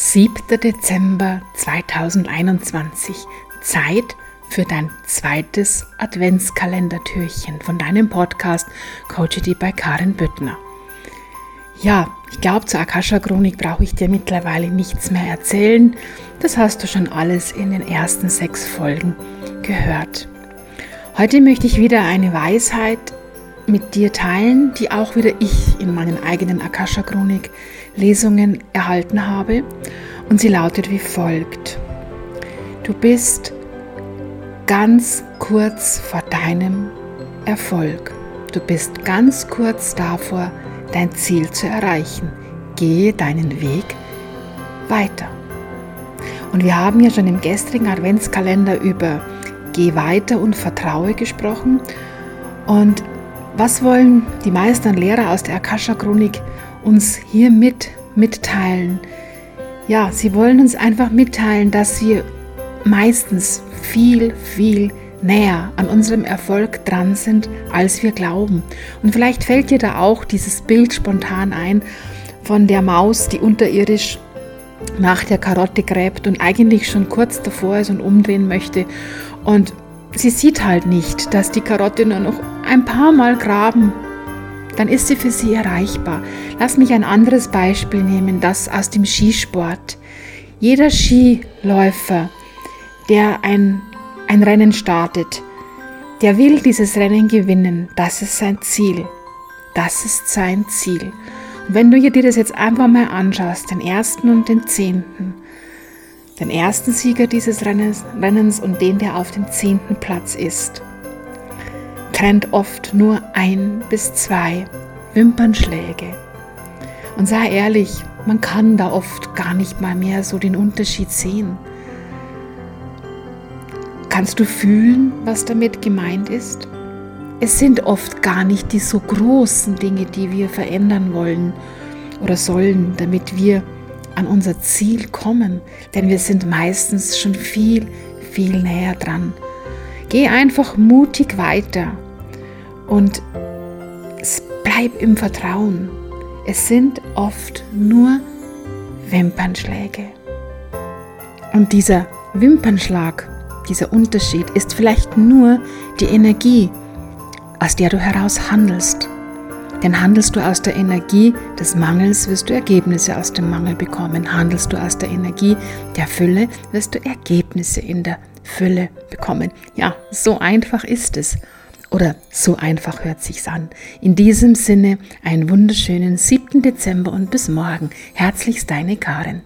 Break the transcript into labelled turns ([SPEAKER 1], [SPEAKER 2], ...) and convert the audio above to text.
[SPEAKER 1] 7. Dezember 2021. Zeit für dein zweites Adventskalendertürchen von deinem Podcast Coachity bei Karin Büttner. Ja, ich glaube, zur Akasha-Chronik brauche ich dir mittlerweile nichts mehr erzählen. Das hast du schon alles in den ersten sechs Folgen gehört. Heute möchte ich wieder eine Weisheit mit dir teilen, die auch wieder ich in meinen eigenen Akasha-Chronik Lesungen erhalten habe. Und sie lautet wie folgt. Du bist ganz kurz vor deinem Erfolg. Du bist ganz kurz davor, dein Ziel zu erreichen. Gehe deinen Weg weiter. Und wir haben ja schon im gestrigen Adventskalender über Geh weiter und vertraue gesprochen. Und was wollen die Meister und Lehrer aus der Akasha-Chronik uns hiermit mitteilen? Ja, sie wollen uns einfach mitteilen, dass wir meistens viel, viel näher an unserem Erfolg dran sind, als wir glauben. Und vielleicht fällt dir da auch dieses Bild spontan ein von der Maus, die unterirdisch nach der Karotte gräbt und eigentlich schon kurz davor ist und umdrehen möchte. Und sie sieht halt nicht, dass die Karotte nur noch ein paar Mal graben, dann ist sie für sie erreichbar. Lass mich ein anderes Beispiel nehmen, das aus dem Skisport. Jeder Skiläufer, der ein, ein Rennen startet, der will dieses Rennen gewinnen. Das ist sein Ziel. Das ist sein Ziel. Und wenn du dir das jetzt einfach mal anschaust, den ersten und den zehnten, den ersten Sieger dieses Rennens, und den, der auf dem zehnten Platz ist, trennt oft nur ein bis zwei Wimpernschläge. Und sei ehrlich, man kann da oft gar nicht mal mehr so den Unterschied sehen. Kannst du fühlen, was damit gemeint ist? Es sind oft gar nicht die so großen Dinge, die wir verändern wollen oder sollen, damit wir an unser Ziel kommen, denn wir sind meistens schon viel, viel näher dran. Geh einfach mutig weiter und bleib im Vertrauen. Es sind oft nur Wimpernschläge. Und dieser Wimpernschlag, dieser Unterschied ist vielleicht nur die Energie, aus der du heraus handelst. Denn handelst du aus der Energie des Mangels, wirst du Ergebnisse aus dem Mangel bekommen. Handelst du aus der Energie der Fülle, wirst du Ergebnisse in der Fülle bekommen. Ja, so einfach ist es. Oder so einfach hört sich's an. In diesem Sinne einen wunderschönen 7. Dezember und bis morgen. Herzlichst deine Karin.